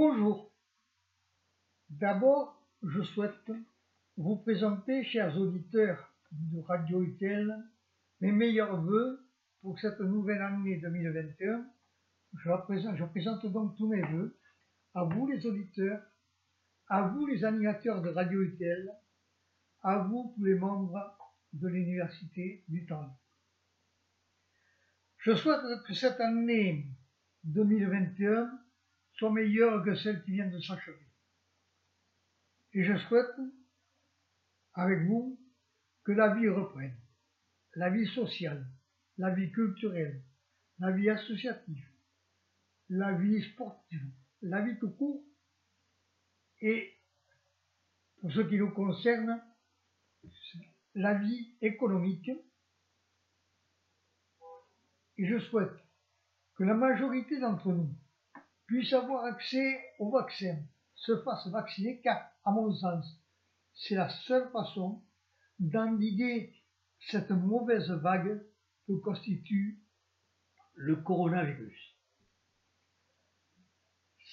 Bonjour. D'abord, je souhaite vous présenter, chers auditeurs de Radio UTL, mes meilleurs voeux pour cette nouvelle année 2021. Je présente, donc tous mes voeux à vous les auditeurs, à vous les animateurs de Radio UTL, à vous tous les membres de l'Université du Temps. Je souhaite que cette année 2021 soit meilleure que celle qui vient de s'achever. Et je souhaite, avec vous, que la vie reprenne, la vie sociale, la vie culturelle, la vie associative, la vie sportive, la vie tout court, et pour ce qui nous concerne, la vie économique. Et je souhaite que la majorité d'entre nous puisse avoir accès au vaccin, se fasse vacciner, car, à mon sens, c'est la seule façon d'endiguer cette mauvaise vague que constitue le coronavirus.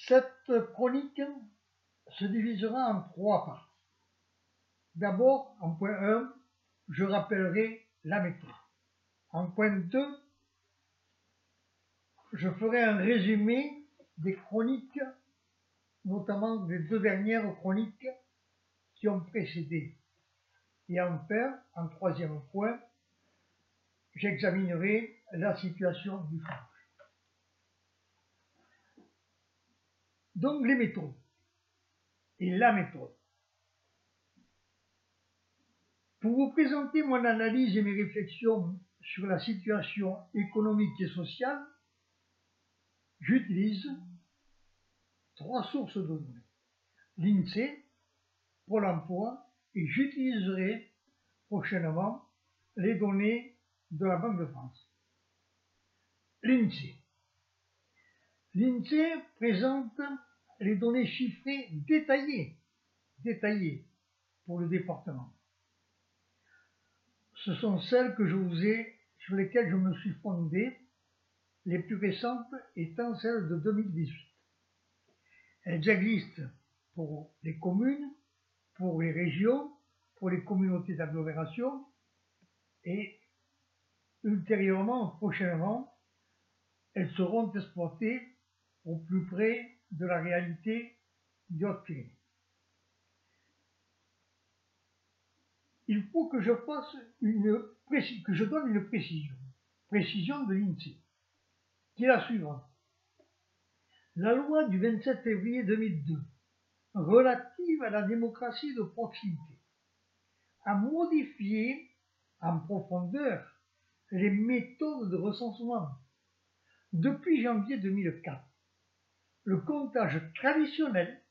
Cette chronique se divisera en trois parties. D'abord, en point 1, je rappellerai la méthode. En point 2, je ferai un résumé des chroniques, notamment des deux dernières chroniques qui ont précédé. Et enfin, en troisième point, j'examinerai la situation du change. Donc les méthodes et la méthode. Pour vous présenter mon analyse et mes réflexions sur la situation économique et sociale, j'utilise trois sources de données. L'INSEE, Pôle emploi, et j'utiliserai prochainement les données de la Banque de France. L'INSEE. L'INSEE présente les données chiffrées détaillées, détaillées pour le département. Ce sont celles que je vous ai, sur lesquelles je me suis fondé les plus récentes étant celles de 2018. Elles existent pour les communes, pour les régions, pour les communautés d'agglomération et ultérieurement, prochainement, elles seront exploitées au plus près de la réalité haute Il faut que je fasse une que je donne une précision, précision de l'INSEE qui est la suivante? La loi du 27 février 2002 relative à la démocratie de proximité a modifié en profondeur les méthodes de recensement. Depuis janvier 2004, le comptage traditionnel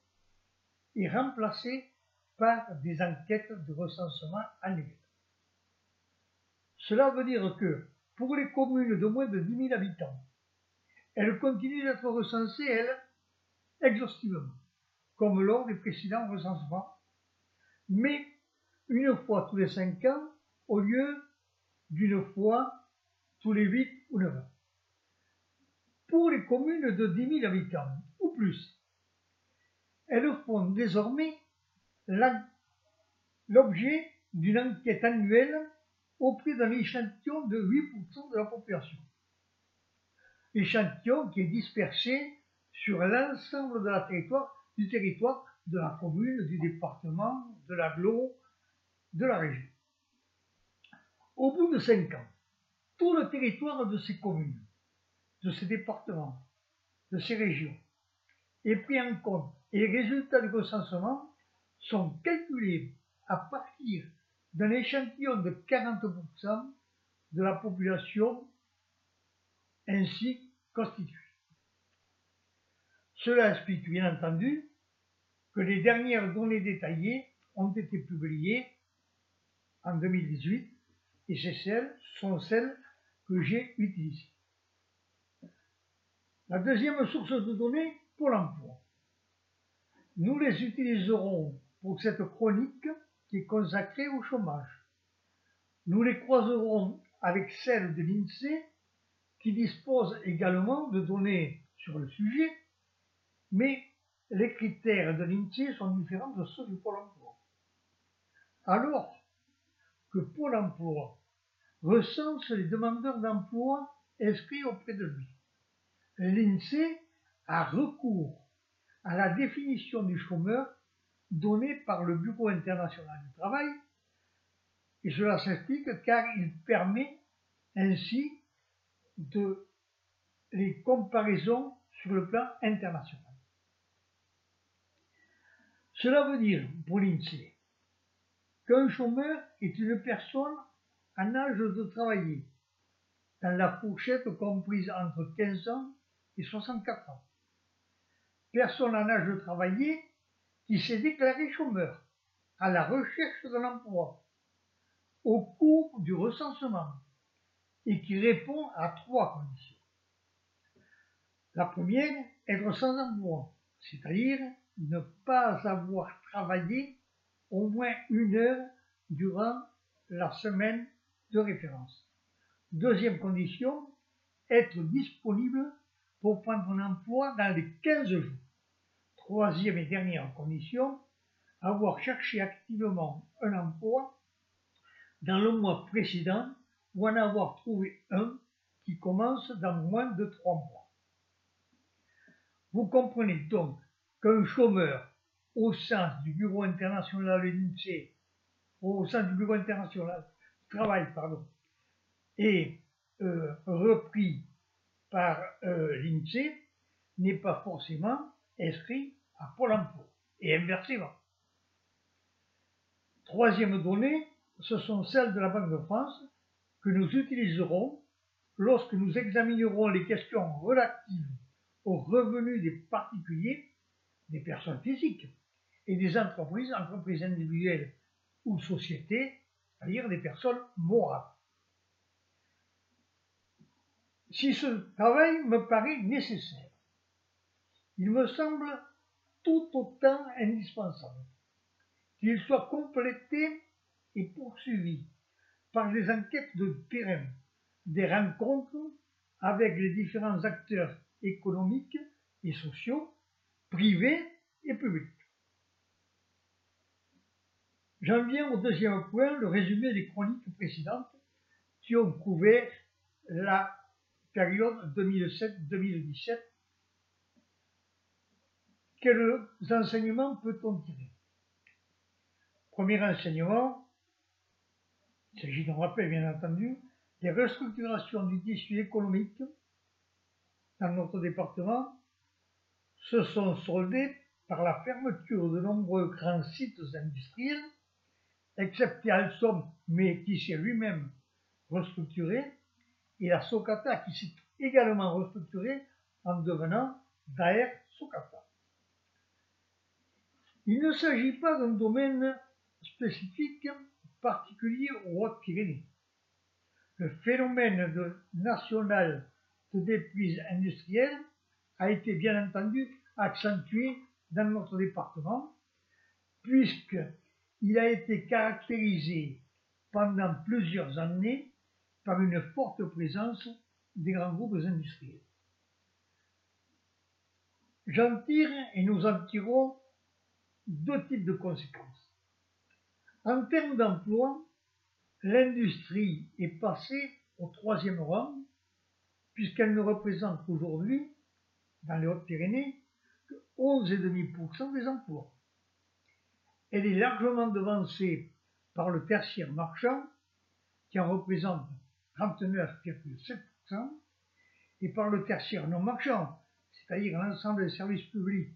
est remplacé par des enquêtes de recensement annuelles. Cela veut dire que pour les communes de moins de 10 000 habitants, elle continue d'être recensée, elle, exhaustivement, comme lors des précédents recensements, mais une fois tous les cinq ans au lieu d'une fois tous les huit ou neuf ans. Pour les communes de 10 000 habitants ou plus, elles font désormais l'objet d'une enquête annuelle auprès d'un échantillon de 8% de la population échantillon qui est dispersé sur l'ensemble territoire, du territoire de la commune, du département, de l'agglo, de la région. Au bout de cinq ans, tout le territoire de ces communes, de ces départements, de ces régions est pris en compte et les résultats du recensement sont calculés à partir d'un échantillon de 40% de la population ainsi constitué. Cela explique bien entendu que les dernières données détaillées ont été publiées en 2018 et ces celles sont celles que j'ai utilisées. La deuxième source de données pour l'emploi. Nous les utiliserons pour cette chronique qui est consacrée au chômage. Nous les croiserons avec celles de l'INSEE qui dispose également de données sur le sujet, mais les critères de l'INSEE sont différents de ceux du Pôle emploi. Alors que Pôle emploi recense les demandeurs d'emploi inscrits auprès de lui, l'INSEE a recours à la définition du chômeur donnée par le Bureau international du travail, et cela s'explique car il permet ainsi de les comparaisons sur le plan international. Cela veut dire, pour l'INSEE, qu'un chômeur est une personne en âge de travailler, dans la fourchette comprise entre 15 ans et 64 ans. Personne en âge de travailler qui s'est déclaré chômeur à la recherche de l'emploi au cours du recensement et qui répond à trois conditions. La première, être sans emploi, c'est-à-dire ne pas avoir travaillé au moins une heure durant la semaine de référence. Deuxième condition, être disponible pour prendre un emploi dans les 15 jours. Troisième et dernière condition, avoir cherché activement un emploi dans le mois précédent ou en avoir trouvé un qui commence dans moins de trois mois. Vous comprenez donc qu'un chômeur au sein du Bureau international de l'INSEE, au sein du Bureau international du travail, pardon, est euh, repris par euh, l'INSEE n'est pas forcément inscrit à Pôle emploi, et inversement. Troisième donnée, ce sont celles de la Banque de France que nous utiliserons lorsque nous examinerons les questions relatives aux revenus des particuliers, des personnes physiques, et des entreprises, entreprises individuelles ou sociétés, c'est-à-dire des personnes morales. Si ce travail me paraît nécessaire, il me semble tout autant indispensable qu'il soit complété et poursuivi par des enquêtes de terrain, des rencontres avec les différents acteurs économiques et sociaux, privés et publics. J'en viens au deuxième point, le résumé des chroniques précédentes qui ont couvert la période 2007-2017. Quels enseignements peut-on tirer? Premier enseignement, il s'agit d'un rappel bien entendu, les restructurations du tissu économique dans notre département se sont soldées par la fermeture de nombreux grands sites industriels, excepté Alstom, mais qui s'est lui-même restructuré, et la Socata qui s'est également restructurée en devenant Daer Socata. Il ne s'agit pas d'un domaine spécifique particulier aux Hautes-Pyrénées. Le phénomène de national de déprise industrielle a été bien entendu accentué dans notre département, puisqu'il a été caractérisé pendant plusieurs années par une forte présence des grands groupes industriels. J'en tire et nous en tirons deux types de conséquences. En termes d'emploi, l'industrie est passée au troisième rang, puisqu'elle ne représente aujourd'hui, dans les Hautes-Pyrénées, que 11,5% des emplois. Elle est largement devancée par le tertiaire marchand, qui en représente 39,7%, et par le tertiaire non marchand, c'est-à-dire l'ensemble des services publics,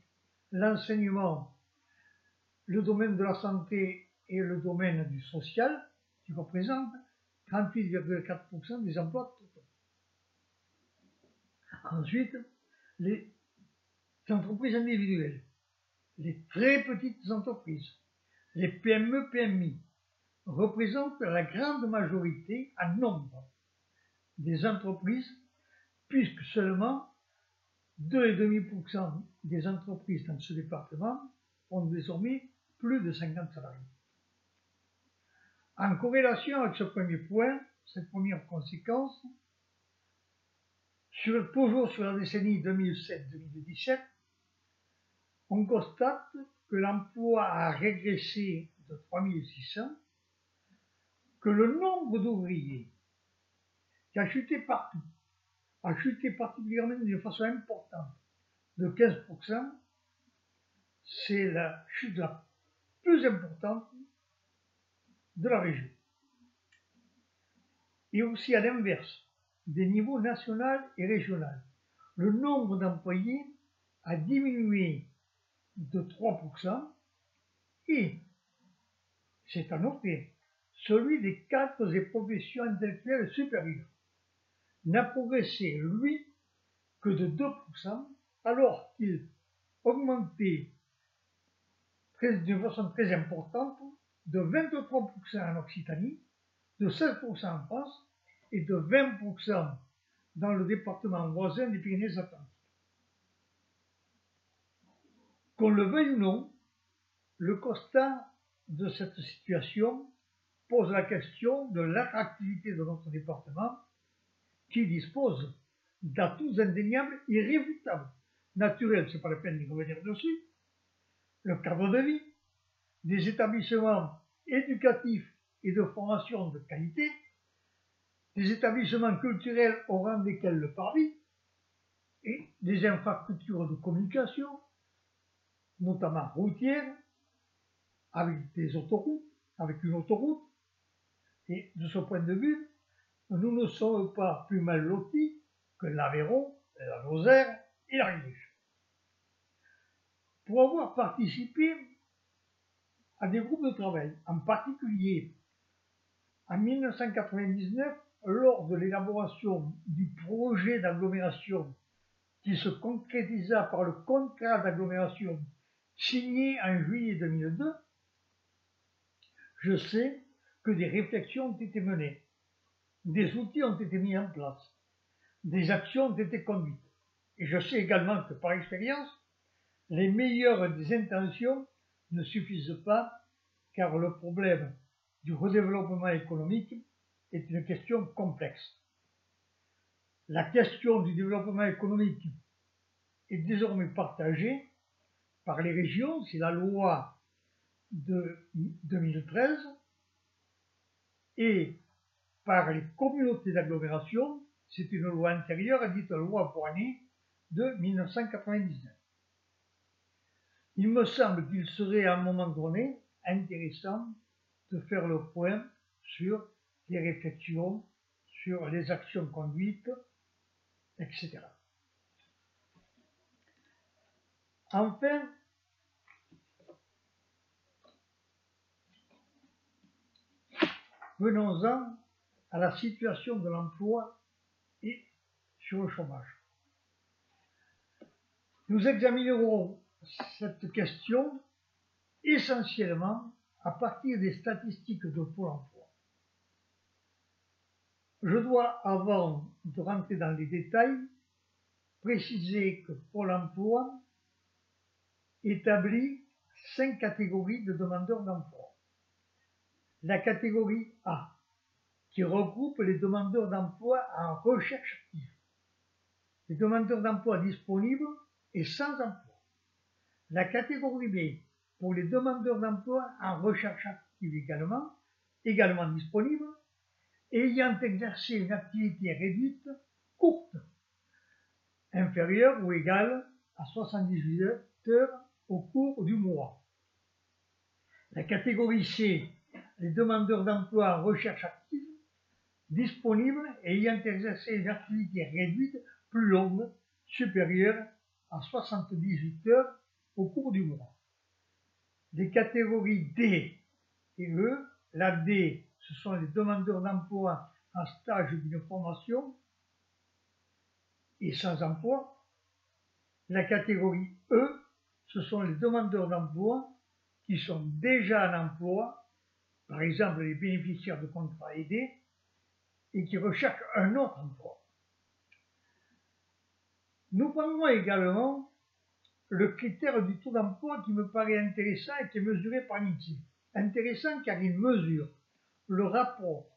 l'enseignement, le domaine de la santé et le domaine du social, qui représente 38,4% des emplois totaux. Ensuite, les entreprises individuelles, les très petites entreprises, les PME-PMI, représentent la grande majorité en nombre des entreprises, puisque seulement 2,5% des entreprises dans ce département ont désormais plus de 50 salariés. En corrélation avec ce premier point, cette première conséquence, toujours sur la décennie 2007-2017, on constate que l'emploi a régressé de 3600, que le nombre d'ouvriers qui a chuté partout, a chuté particulièrement d'une façon importante, de 15%, c'est la chute la plus importante de la région. Et aussi à l'inverse, des niveaux national et régional. Le nombre d'employés a diminué de 3% et, c'est à noter, celui des cadres et professions intellectuelles supérieures n'a progressé, lui, que de 2%, alors qu'il augmentait d'une façon très importante de 23% en Occitanie, de 16% en France et de 20% dans le département voisin des Pyrénées-Atlantiques. Qu'on le veuille ou non, le constat de cette situation pose la question de l'attractivité de notre département qui dispose d'atouts indéniables irréfutables. Naturels, c'est pas la peine de revenir dessus. Le cadre de vie, des établissements éducatifs et de formation de qualité, des établissements culturels au rang desquels le parvis, et des infrastructures de communication, notamment routières, avec des autoroutes, avec une autoroute. Et de ce point de vue, nous ne sommes pas plus mal lotis que l'Aveyron, la Lozère et la Riche. Pour avoir participé à des groupes de travail, en particulier en 1999, lors de l'élaboration du projet d'agglomération qui se concrétisa par le contrat d'agglomération signé en juillet 2002, je sais que des réflexions ont été menées, des outils ont été mis en place, des actions ont été conduites. Et je sais également que par expérience, les meilleures des intentions ne suffisent pas car le problème du redéveloppement économique est une question complexe. La question du développement économique est désormais partagée par les régions, c'est la loi de 2013, et par les communautés d'agglomération, c'est une loi antérieure, dite loi Poinet de 1999. Il me semble qu'il serait à un moment donné intéressant de faire le point sur les réflexions, sur les actions conduites, etc. Enfin, venons-en à la situation de l'emploi et sur le chômage. Nous examinerons cette question essentiellement à partir des statistiques de Pôle emploi. Je dois, avant de rentrer dans les détails, préciser que Pôle emploi établit cinq catégories de demandeurs d'emploi. La catégorie A, qui regroupe les demandeurs d'emploi en recherche active, les demandeurs d'emploi disponibles et sans emploi. La catégorie B, pour les demandeurs d'emploi en recherche active également, également disponibles, ayant exercé une activité réduite, courte, inférieure ou égale à 78 heures au cours du mois. La catégorie C, les demandeurs d'emploi en recherche active, disponibles ayant exercé une activité réduite plus longue, supérieure à 78 heures au cours du mois. Les catégories D et E, la D, ce sont les demandeurs d'emploi en stage d'une formation et sans emploi. La catégorie E, ce sont les demandeurs d'emploi qui sont déjà en emploi, par exemple les bénéficiaires de contrats aidés, et qui recherchent un autre emploi. Nous prendrons également le critère du taux d'emploi qui me paraît intéressant et qui est mesuré par l'INSEE. Intéressant car il mesure le rapport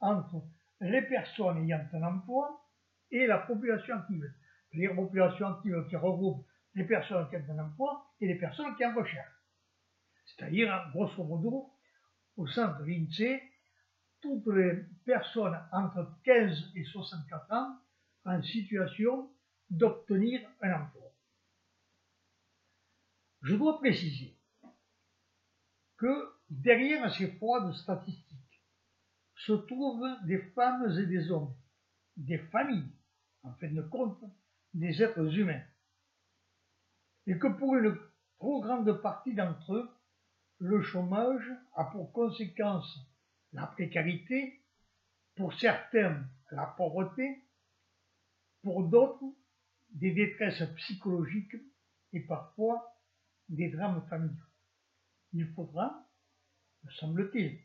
entre les personnes ayant un emploi et la population active. Les populations actives qui regroupent les personnes qui ont un emploi et les personnes qui en recherche. C'est-à-dire, grosso modo, au sein de l'INSEE, toutes les personnes entre 15 et 64 ans en situation d'obtenir un emploi. Je dois préciser que derrière ces froides statistiques se trouvent des femmes et des hommes, des familles, en fin de compte, des êtres humains, et que pour une trop grande partie d'entre eux, le chômage a pour conséquence la précarité, pour certains la pauvreté, pour d'autres des détresses psychologiques et parfois des drames familiaux. Il faudra, me semble-t-il,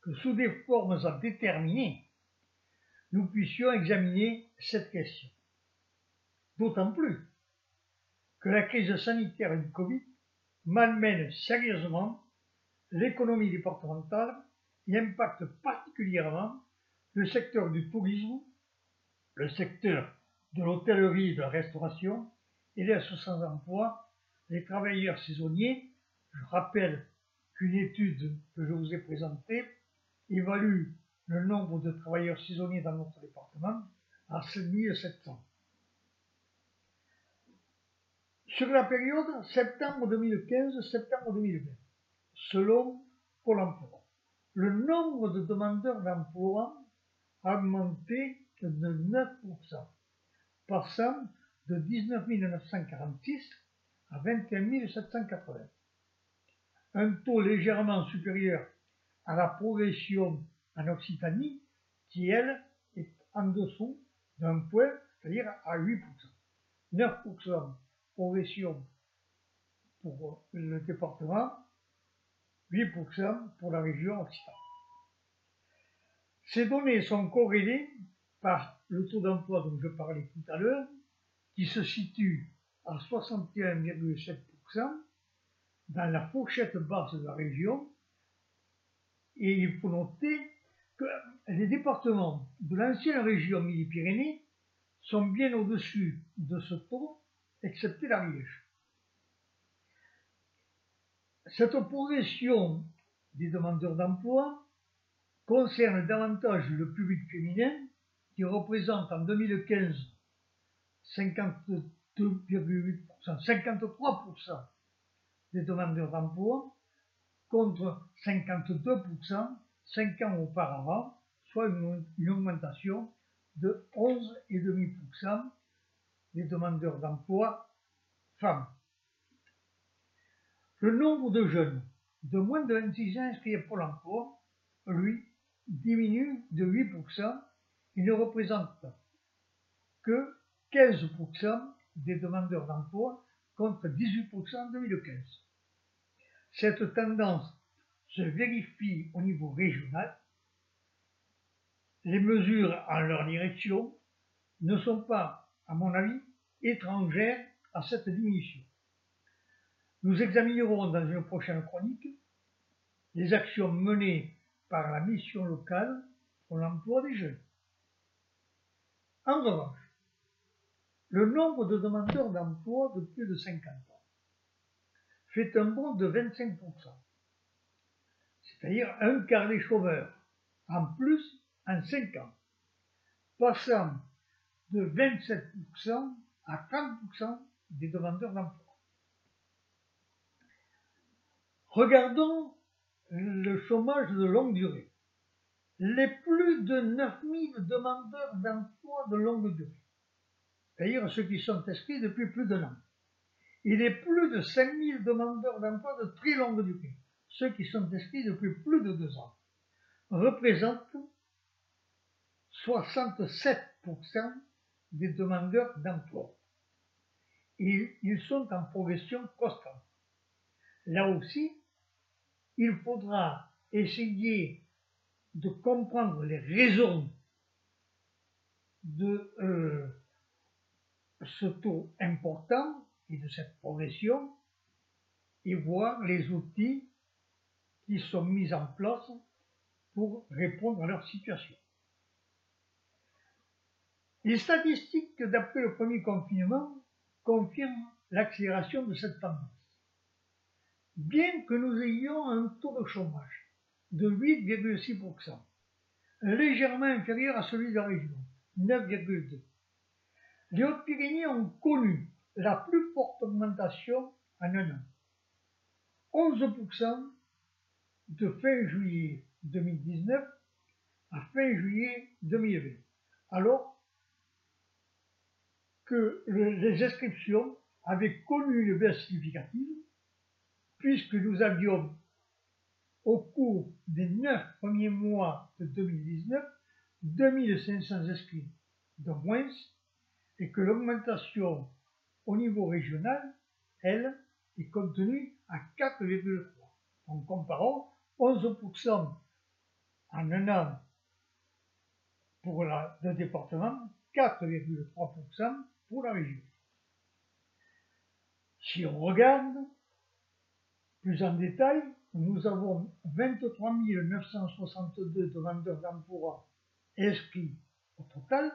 que sous des formes à déterminer, nous puissions examiner cette question. D'autant plus que la crise sanitaire du Covid malmène sérieusement l'économie départementale et impacte particulièrement le secteur du tourisme, le secteur de l'hôtellerie et de la restauration et laisse sans emploi les travailleurs saisonniers. Je rappelle qu'une étude que je vous ai présentée évalue le nombre de travailleurs saisonniers dans notre département à 5700. Sur la période septembre 2015-septembre 2020, selon Pôle emploi, le nombre de demandeurs d'emploi a augmenté de 9%, passant de 19 946 à 21 780. Un taux légèrement supérieur à la progression en Occitanie, qui elle est en dessous d'un point, c'est-à-dire à 8%. 9% progression pour le département, 8% pour la région Occitanie. Ces données sont corrélées par le taux d'emploi dont je parlais tout à l'heure, qui se situe à 61,7% dans la fourchette basse de la région. Et il faut noter que les départements de l'ancienne région Midi-Pyrénées sont bien au-dessus de ce taux, excepté l'Ariège. Cette progression des demandeurs d'emploi concerne davantage le public féminin qui représente en 2015 52,8%, 53% des demandeurs d'emploi contre 52% 5 ans auparavant, soit une, augmentation de 11,5% des demandeurs d'emploi femmes. Le nombre de jeunes de moins de 26 ans inscrits à Pôle emploi, lui, diminue de 8% et ne représente que 15% des demandeurs d'emploi contre 18% en 2015. Cette tendance se vérifie au niveau régional. Les mesures en leur direction ne sont pas, à mon avis, étrangères à cette diminution. Nous examinerons dans une prochaine chronique les actions menées par la mission locale pour l'emploi des jeunes. En revanche, le nombre de demandeurs d'emploi de plus de 50 ans fait un bond de 25%, c'est-à-dire un quart des chômeurs en plus en 5 ans, passant de 27% à 30% des demandeurs d'emploi. Regardons le chômage de longue durée. Les plus de 9000 demandeurs d'emploi de longue durée, c'est-à-dire ceux qui sont inscrits depuis plus d'un an, et les plus de 5000 demandeurs d'emploi de très longue durée, ceux qui sont inscrits depuis plus de deux ans, représentent 67% des demandeurs d'emploi. Et ils sont en progression constante. Là aussi, il faudra essayer de comprendre les raisons de euh, ce taux important et de cette progression et voir les outils qui sont mis en place pour répondre à leur situation. Les statistiques d'après le premier confinement confirme l'accélération de cette tendance. Bien que nous ayons un taux de chômage de 8,6%, légèrement inférieur à celui de la région, 9,2%, les Hautes-Pyrénées ont connu la plus forte augmentation en un an. 11% de fin juillet 2019 à fin juillet 2020, alors que les inscriptions avaient connu une baisse significative, puisque nous avions, au cours des neuf premiers mois de 2019, 2500 inscrits de moins, et que l'augmentation au niveau régional, elle, est contenue à 4,3. En comparant 11% en un an pour le département, 4,3% pour la région. Si on regarde plus en détail, nous avons 23 962 demandeurs d'emploi inscrits au total,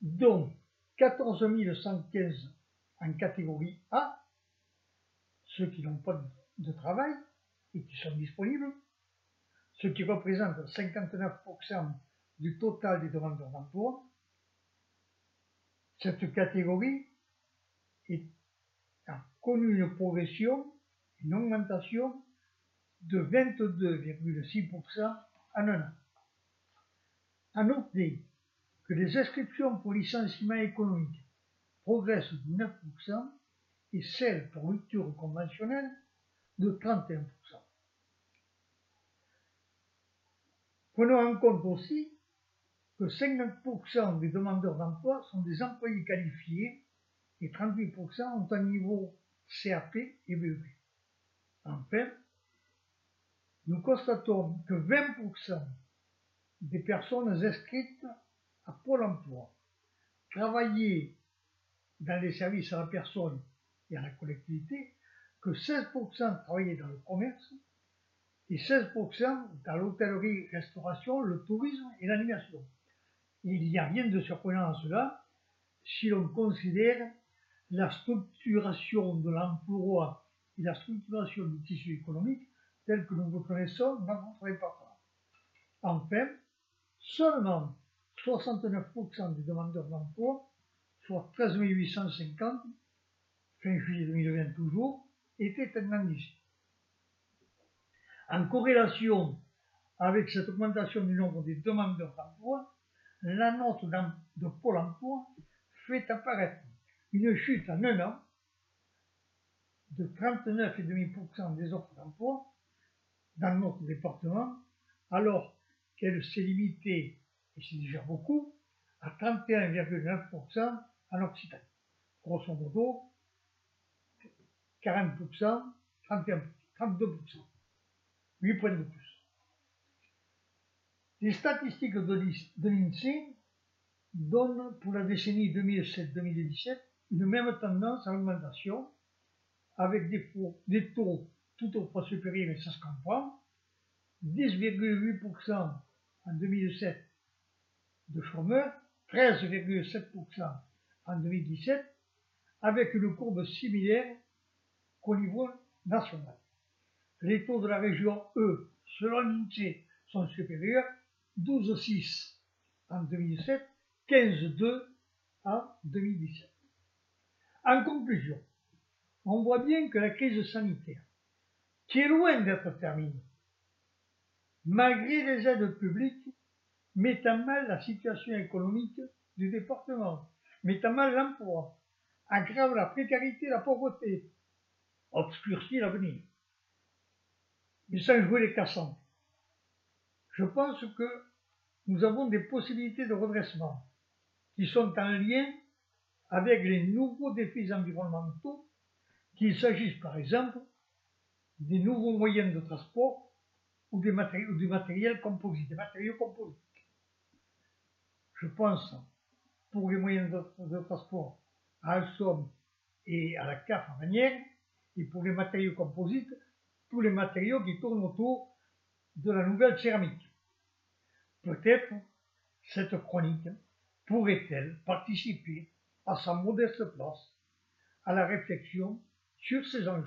dont 14 115 en catégorie A, ceux qui n'ont pas de travail et qui sont disponibles, ce qui représente 59% du total des demandeurs d'emploi. Cette catégorie a connu une progression, une augmentation de 22,6% en un an. Que les inscriptions pour licenciement économique progressent de 9% et celles pour rupture conventionnelle de 31%. Prenons en compte aussi que 50% des demandeurs d'emploi sont des employés qualifiés et 38% ont un niveau CAP et BEP. Enfin, nous constatons que 20% des personnes inscrites à Pôle emploi travailler dans les services à la personne et à la collectivité, que 16% travaillaient dans le commerce et 16% dans l'hôtellerie, restauration, le tourisme et l'animation. Il n'y a rien de surprenant à cela si l'on considère la structuration de l'emploi et la structuration du tissu économique tel que nous le connaissons dans notre département. Enfin, seulement 69% des demandeurs d'emploi, soit 13 850, fin juillet 2020 toujours, étaient indemnisés. En corrélation avec cette augmentation du nombre des demandeurs d'emploi, la note de Pôle emploi fait apparaître une chute en un an de 39,5% des offres d'emploi dans notre département, alors qu'elle s'est limitée, et c'est déjà beaucoup, à 31,9% en Occitanie. Grosso modo, 40%, 31%, 32%. 8 points de plus. Les statistiques de l'INSEE donnent pour la décennie 2007-2017 une même tendance à l'augmentation, avec des, taux tout au poids supérieur, et ça se comprend, 10,8% en 2007 de chômeurs, 13,7% en 2017, avec une courbe similaire qu'au niveau national. Les taux de la région E, selon l'INSEE, sont supérieurs, 12,6 en 2017, 15,2 en 2017. En conclusion, on voit bien que la crise sanitaire, qui est loin d'être terminée, malgré les aides publiques, met à mal la situation économique du département, met à mal l'emploi, aggrave la précarité la pauvreté, obscurcit l'avenir. Mais sans jouer les cassants. Je pense que nous avons des possibilités de redressement qui sont en lien avec les nouveaux défis environnementaux, qu'il s'agisse par exemple des nouveaux moyens de transport ou, des du matériel composite, matériaux composites. Je pense, pour les moyens de, transport, à Alstom et à la CAF en manière, et pour les matériaux composites, tous les matériaux qui tournent autour de la nouvelle céramique. Peut-être cette chronique pourrait-elle participer à sa modeste place à la réflexion sur ces enjeux.